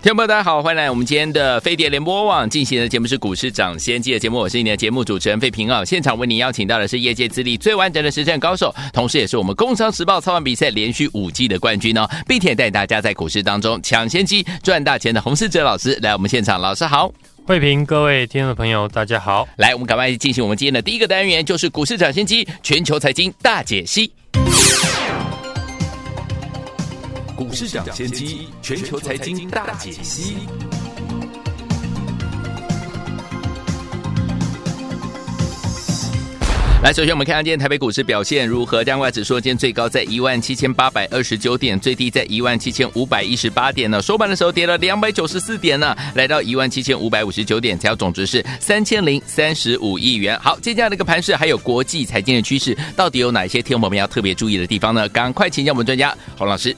听众朋友，大家好，欢迎来我们今天的飞碟联播网进行的节目是股市涨先机的节目，我是你的节目主持人费平啊。现场为您邀请到的是业界资历最完整的实战高手，同时也是我们工商时报操盘比赛连续五季的冠军哦，并且带大家在股市当中抢先机赚大钱的洪士哲老师来我们现场，老师好，费平，各位听众朋友大家好，来我们赶快进行我们今天的第一个单元，就是股市涨先机全球财经大解析。股市涨先机，全球财经大解析。来，首先我们看看今天台北股市表现如何。加外指数今天最高在一万七千八百二十九点，最低在一万七千五百一十八点呢。收盘的时候跌了两百九十四点呢，来到一万七千五百五十九点，成交总值是三千零三十五亿元。好，接下来的一个盘势还有国际财经的趋势，到底有哪些天我们要特别注意的地方呢？赶快请教我们专家洪老师。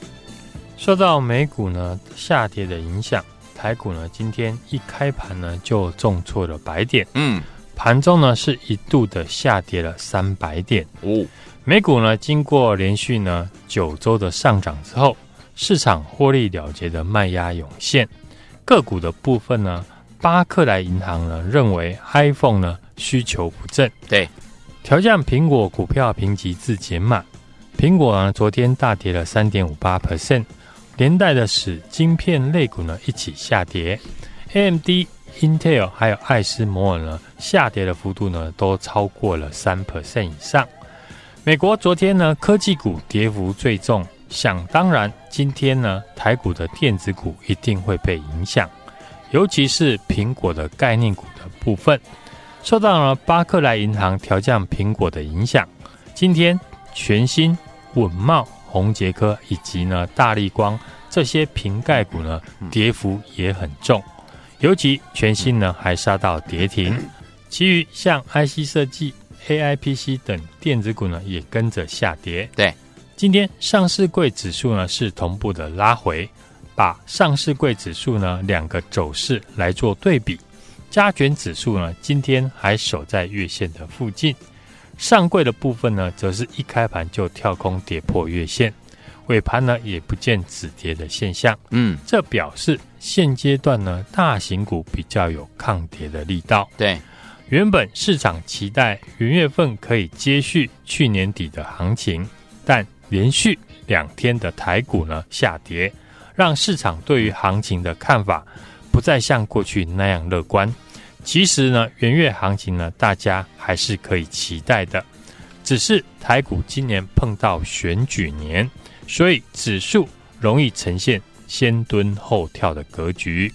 受到美股呢下跌的影响，台股呢今天一开盘呢就重挫了百点，嗯，盘中呢是一度的下跌了三百点哦。美股呢经过连续呢九周的上涨之后，市场获利了结的卖压涌现，个股的部分呢，巴克莱银行呢认为 iPhone 呢需求不振，对，调降苹果股票评级至减码，苹果呢昨天大跌了三点五八 percent。连带的使晶片类股呢一起下跌，AMD、Intel 还有艾斯摩尔呢下跌的幅度呢都超过了三 percent 以上。美国昨天呢科技股跌幅最重，想当然今天呢台股的电子股一定会被影响，尤其是苹果的概念股的部分，受到了巴克莱银行调降苹果的影响，今天全新稳懋。宏杰科以及呢大立光这些瓶盖股呢跌幅也很重，尤其全新呢还杀到跌停，其余像 IC 设计、AIPC 等电子股呢也跟着下跌。对，今天上市柜指数呢是同步的拉回，把上市柜指数呢两个走势来做对比，加权指数呢今天还守在月线的附近。上柜的部分呢，则是一开盘就跳空跌破月线，尾盘呢也不见止跌的现象。嗯，这表示现阶段呢，大型股比较有抗跌的力道。对，原本市场期待元月份可以接续去年底的行情，但连续两天的台股呢下跌，让市场对于行情的看法不再像过去那样乐观。其实呢，元月行情呢，大家还是可以期待的。只是台股今年碰到选举年，所以指数容易呈现先蹲后跳的格局。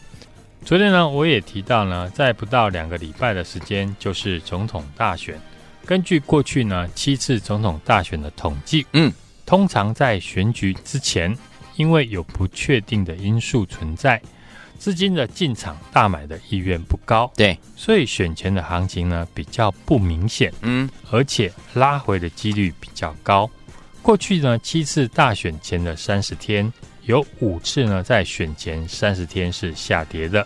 昨天呢，我也提到呢，在不到两个礼拜的时间，就是总统大选。根据过去呢七次总统大选的统计，嗯，通常在选举之前，因为有不确定的因素存在。资金的进场大买的意愿不高，对，所以选前的行情呢比较不明显，嗯，而且拉回的几率比较高。过去呢七次大选前的三十天，有五次呢在选前三十天是下跌的，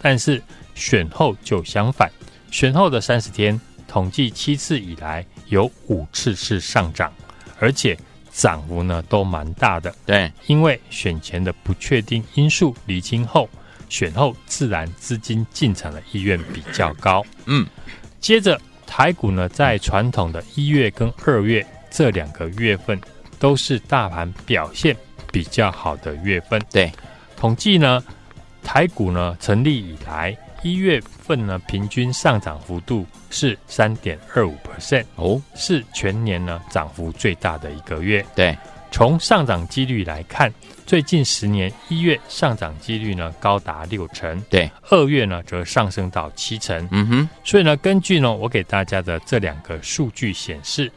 但是选后就相反，选后的三十天统计七次以来有五次是上涨，而且涨幅呢都蛮大的，对，因为选前的不确定因素厘清后。选后自然资金进场的意愿比较高。嗯，接着台股呢，在传统的一月跟二月这两个月份，都是大盘表现比较好的月份。对，统计呢，台股呢成立以来一月份呢平均上涨幅度是三点二五 percent 哦，是全年呢涨幅最大的一个月。对，从上涨几率来看，最近十年一月上涨几率呢高达六成，对，二月呢则上升到七成。嗯哼，所以呢，根据呢我给大家的这两个数据显示，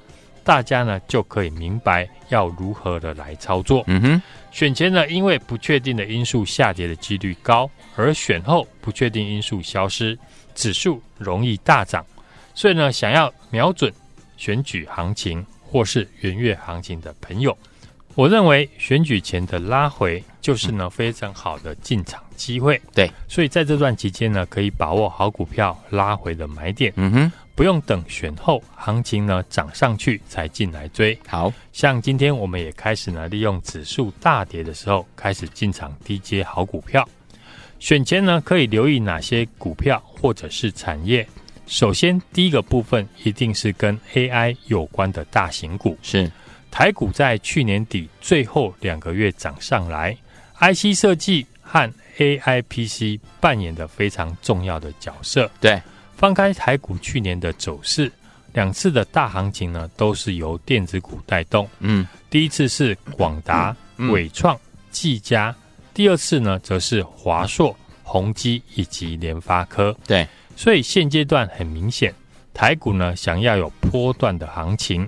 大家呢就可以明白要如何的来操作。嗯哼，选前呢，因为不确定的因素下跌的几率高，而选后不确定因素消失，指数容易大涨。所以呢，想要瞄准选举行情或是元月行情的朋友。我认为选举前的拉回就是呢非常好的进场机会，对，所以在这段期间呢，可以把握好股票拉回的买点，嗯哼，不用等选后行情呢涨上去才进来追。好像今天我们也开始呢利用指数大跌的时候开始进场低接好股票。选前呢可以留意哪些股票或者是产业？首先第一个部分一定是跟 AI 有关的大型股，是。台股在去年底最后两个月涨上来，IC 设计和 AI PC 扮演的非常重要的角色。对，翻开台股去年的走势，两次的大行情呢，都是由电子股带动。嗯，第一次是广达、伟创、技嘉，第二次呢，则是华硕、宏基以及联发科。对，所以现阶段很明显，台股呢，想要有波段的行情。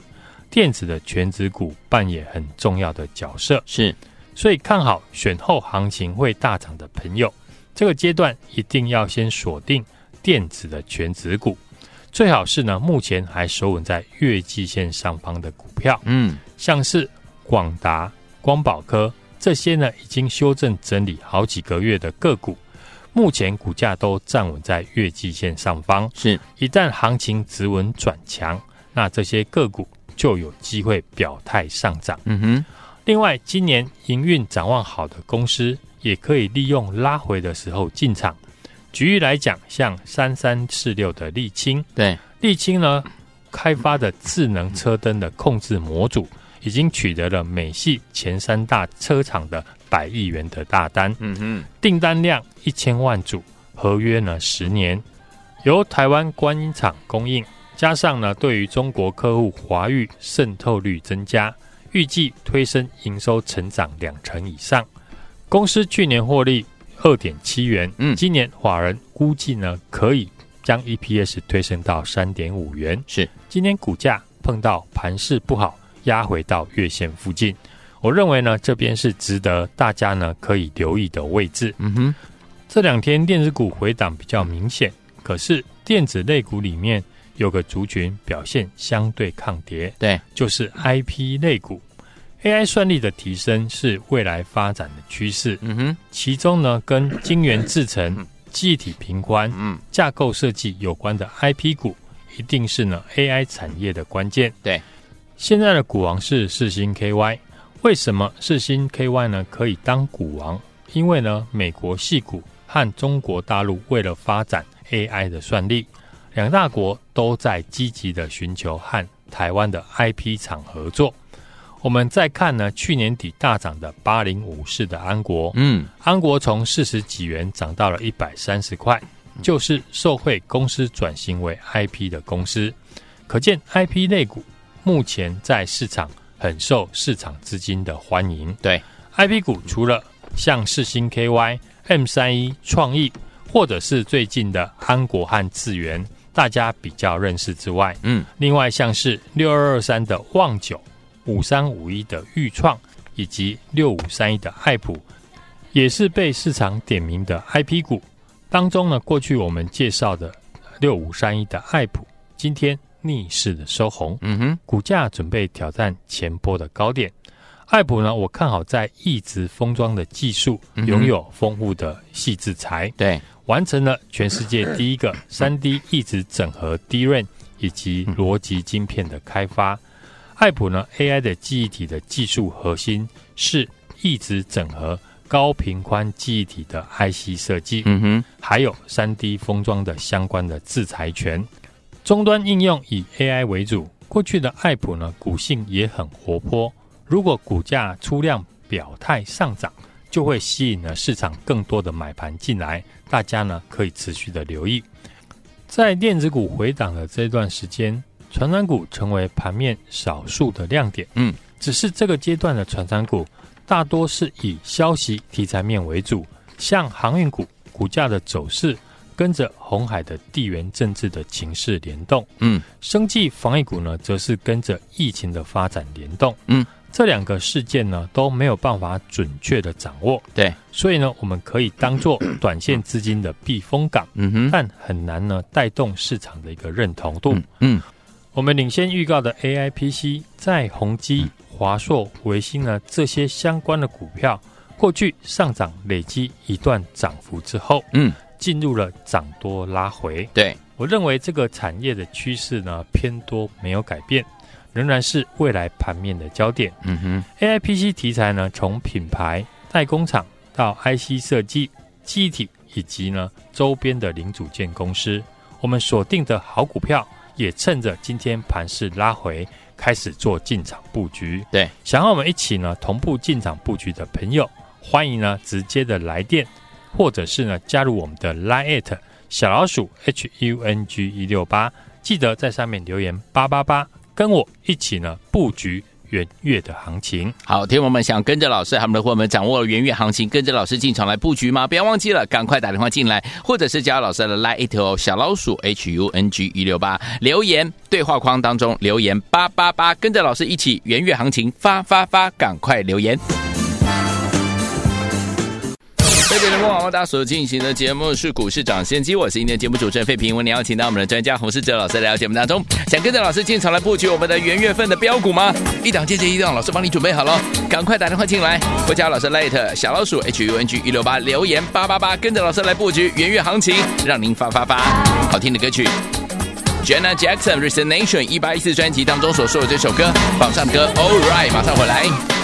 电子的全值股扮演很重要的角色，是，所以看好选后行情会大涨的朋友，这个阶段一定要先锁定电子的全值股，最好是呢目前还守稳在月季线上方的股票，嗯，像是广达、光宝科这些呢已经修正整理好几个月的个股，目前股价都站稳在月季线上方，是，一旦行情止稳转强，那这些个股。就有机会表态上涨。嗯哼，另外，今年营运展望好的公司，也可以利用拉回的时候进场。举例来讲，像三三四六的沥青，对，沥青呢开发的智能车灯的控制模组，已经取得了美系前三大车厂的百亿元的大单。嗯哼，订单量一千万组，合约呢十年，由台湾观音厂供应。加上呢，对于中国客户华域渗透率增加，预计推升营收成长两成以上。公司去年获利二点七元，嗯，今年法人估计呢，可以将 EPS 推升到三点五元。是，今天股价碰到盘势不好，压回到月线附近。我认为呢，这边是值得大家呢可以留意的位置。嗯哼，这两天电子股回档比较明显，可是电子类股里面。有个族群表现相对抗跌，对，就是 IP 类股，AI 算力的提升是未来发展的趋势。嗯哼，其中呢，跟晶圆制成、记忆体平宽、嗯，架构设计有关的 IP 股，一定是呢 AI 产业的关键。对，现在的股王是四星 KY，为什么四星 KY 呢可以当股王？因为呢，美国系股和中国大陆为了发展 AI 的算力。两大国都在积极的寻求和台湾的 IP 厂合作。我们再看呢，去年底大涨的八零五四的安国，嗯，安国从四十几元涨到了一百三十块，就是受惠公司转型为 IP 的公司。可见 IP 类股目前在市场很受市场资金的欢迎。对，IP 股除了像世芯 KY、M 三一、创意，或者是最近的安国和智原。大家比较认识之外，嗯，另外像是六二二三的旺九、五三五一的钰创以及六五三一的爱普，也是被市场点名的 IP 股当中呢。过去我们介绍的六五三一的爱普，今天逆势的收红，嗯哼，股价准备挑战前波的高点。爱普呢，我看好在一直封装的技术，拥有丰富的矽智财，对。完成了全世界第一个三 D 一直整合 DRAM 以及逻辑晶片的开发。爱普呢，AI 的记忆体的技术核心是一直整合高频宽记忆体的 IC 设计，嗯哼，还有三 D 封装的相关的制裁权。终端应用以 AI 为主，过去的爱普呢，股性也很活泼。如果股价出量表态上涨，就会吸引了市场更多的买盘进来，大家呢可以持续的留意。在电子股回档的这段时间，传染股成为盘面少数的亮点。嗯，只是这个阶段的传产股大多是以消息题材面为主，像航运股股价的走势跟着红海的地缘政治的情势联动，嗯，生技防疫股呢，则是跟着疫情的发展联动，嗯。这两个事件呢都没有办法准确的掌握，对，所以呢，我们可以当做 短线资金的避风港，嗯哼，但很难呢带动市场的一个认同度。嗯，嗯。我们领先预告的 AIPC 在宏基、华硕、维新呢这些相关的股票，过去上涨累积一段涨幅之后，嗯，进入了涨多拉回。对，我认为这个产业的趋势呢偏多没有改变。仍然是未来盘面的焦点。嗯哼，AIPC 题材呢，从品牌、代工厂到 IC 设计、记忆体以及呢周边的零组件公司，我们锁定的好股票，也趁着今天盘势拉回，开始做进场布局。对，想和我们一起呢同步进场布局的朋友，欢迎呢直接的来电，或者是呢加入我们的 Line@ 小老鼠 HUNG 一六八，记得在上面留言八八八。跟我一起呢布局元月的行情。好，听友们想跟着老师，他们的伙伴们掌握了元月行情，跟着老师进场来布局吗？不要忘记了，赶快打电话进来，或者是加老师的 Line@ 小老鼠 H U N G 一六八，留言对话框当中留言八八八，跟着老师一起元月行情发发发，赶快留言。特别的播网，大所进行的节目是股市涨先机，我是今天节目主持人费平。我们邀请到我们的专家洪世哲老师来到节目当中，想跟着老师进场来布局我们的元月份的标股吗？一档接着一档，老师帮你准备好了，赶快打电话进来，或加老师 light 小老鼠 H U N G 一六八留言八八八，跟着老师来布局元月行情，让您发发发。好听的歌曲，Janet Jackson Resignation 一八一四专辑当中所说的这首歌，榜上的歌，All Right，马上回来。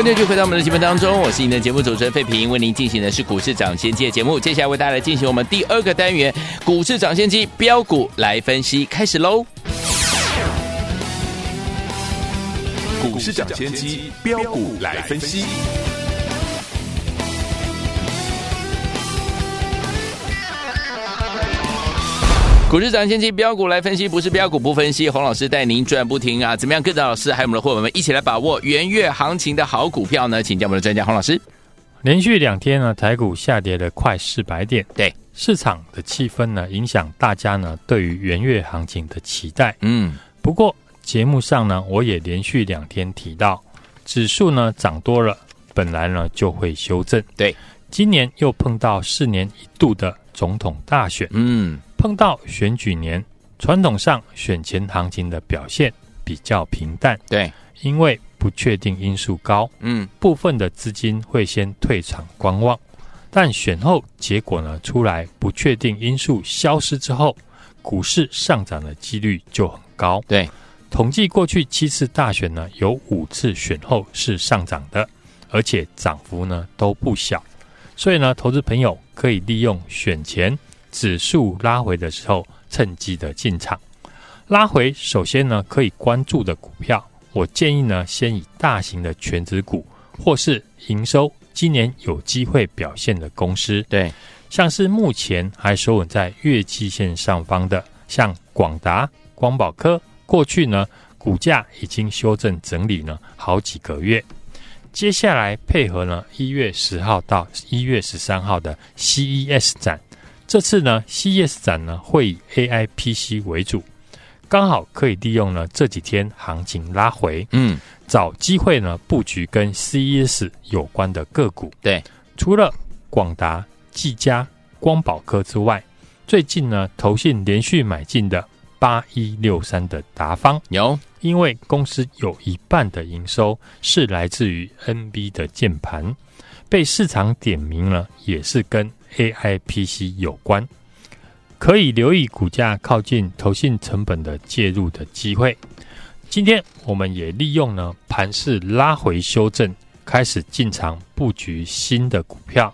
欢迎继续回到我们的节目当中，我是您的节目主持人费平，为您进行的是股市涨先机的节目。接下来为大家来进行我们第二个单元股市涨先机标股来分析，开始喽！股市涨先机标股来分析。股市涨先期标股来分析，不是标股不分析。洪老师带您赚不停啊！怎么样跟着老师还有我们的伙伴们一起来把握元月行情的好股票呢？请教我们的专家洪老师。连续两天呢，台股下跌了快四百点，对市场的气氛呢，影响大家呢对于元月行情的期待。嗯，不过节目上呢，我也连续两天提到，指数呢涨多了，本来呢就会修正。对，今年又碰到四年一度的总统大选。嗯。碰到选举年，传统上选前行情的表现比较平淡。对，因为不确定因素高，嗯，部分的资金会先退场观望。但选后结果呢出来，不确定因素消失之后，股市上涨的几率就很高。对，统计过去七次大选呢，有五次选后是上涨的，而且涨幅呢都不小。所以呢，投资朋友可以利用选前。指数拉回的时候，趁机的进场。拉回首先呢，可以关注的股票，我建议呢，先以大型的权值股，或是营收今年有机会表现的公司，对，像是目前还收稳在月季线上方的，像广达、光宝科，过去呢股价已经修正整理了好几个月。接下来配合呢一月十号到一月十三号的 CES 展。这次呢，CES 展呢会以 AI PC 为主，刚好可以利用呢这几天行情拉回，嗯，找机会呢布局跟 CES 有关的个股。对，除了广达、技嘉、光宝科之外，最近呢投信连续买进的八一六三的达方有，因为公司有一半的营收是来自于 NB 的键盘，被市场点名了，也是跟。AI PC 有关，可以留意股价靠近投信成本的介入的机会。今天我们也利用呢盘势拉回修正，开始进场布局新的股票。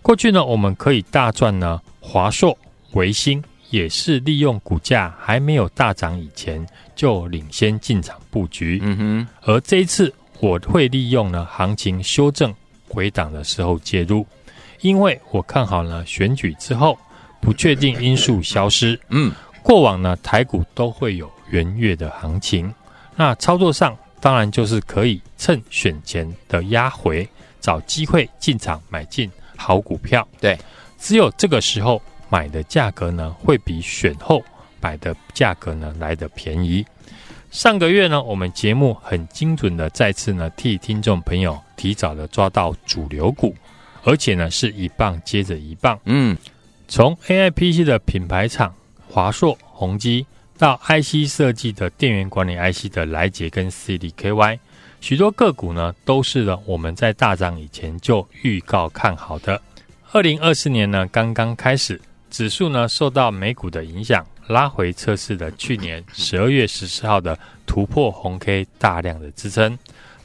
过去呢我们可以大赚呢华硕、维新，也是利用股价还没有大涨以前就领先进场布局。嗯哼，而这一次我会利用呢行情修正回档的时候介入。因为我看好了，选举之后不确定因素消失，嗯，过往呢台股都会有元月的行情，那操作上当然就是可以趁选前的压回，找机会进场买进好股票。对，只有这个时候买的价格呢，会比选后买的价格呢来的便宜。上个月呢，我们节目很精准的再次呢替听众朋友提早的抓到主流股。而且呢，是一棒接着一棒。嗯，从 AIPC 的品牌厂华硕、宏基，到 IC 设计的电源管理 IC 的来杰跟 CDKY，许多个股呢，都是呢我们在大涨以前就预告看好的。二零二四年呢，刚刚开始，指数呢受到美股的影响，拉回测试的去年十二月十四号的突破红 K 大量的支撑。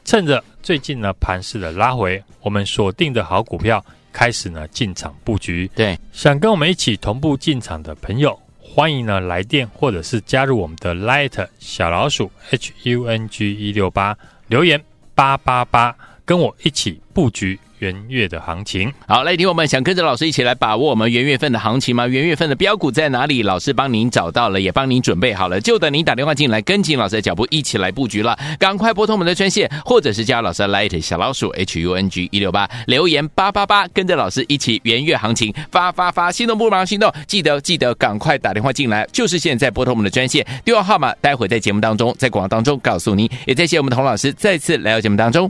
趁着最近呢盘势的拉回，我们锁定的好股票开始呢进场布局。对，想跟我们一起同步进场的朋友，欢迎呢来电或者是加入我们的 Light 小老鼠 H U N G 一六八留言八八八，跟我一起布局。元月的行情，好，来听我们想跟着老师一起来把握我们元月份的行情吗？元月份的标股在哪里？老师帮您找到了，也帮您准备好了，就等您打电话进来，跟紧老师的脚步，一起来布局了。赶快拨通我们的专线，或者是加老师的 Light 小老鼠 H U N G 一六八留言八八八，跟着老师一起元月行情发发发，心动不如马上行动，记得记得赶快打电话进来，就是现在拨通我们的专线，电话号码待会在节目当中，在广告当中告诉您。也谢谢我们童老师再次来到节目当中。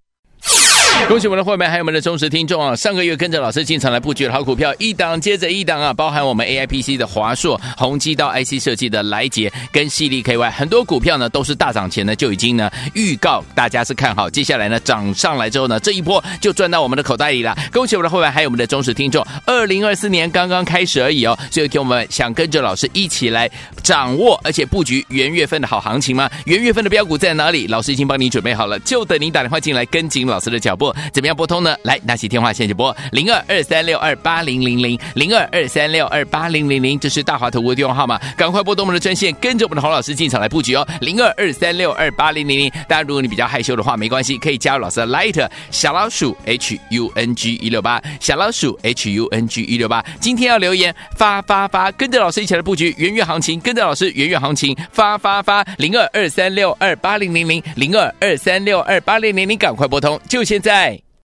恭喜我们的会员，还有我们的忠实听众啊！上个月跟着老师进场来布局的好股票，一档接着一档啊，包含我们 AIPC 的华硕、宏基到 IC 设计的来捷跟矽力 KY，很多股票呢都是大涨前呢就已经呢预告大家是看好，接下来呢涨上来之后呢，这一波就赚到我们的口袋里了。恭喜我们的会员，还有我们的忠实听众，二零二四年刚刚开始而已哦，所以听我们想跟着老师一起来掌握，而且布局元月份的好行情吗？元月份的标股在哪里？老师已经帮你准备好了，就等您打电话进来跟紧老师的脚步。怎么样拨通呢？来，拿起电话线就拨零二二三六二八零零零零二二三六二八零零零，这是大华投顾的电话号码，赶快拨通我们的专线，跟着我们的洪老师进场来布局哦。零二二三六二八零零零，当然如果你比较害羞的话，没关系，可以加入老师的 Light 小老鼠 H U N G 一六八小老鼠 H U N G 一六八。今天要留言发发发，跟着老师一起来布局元月行情，跟着老师元月行情发发发零二二三六二八零零零零二二三六二八零零零，赶快拨通，就现在。day.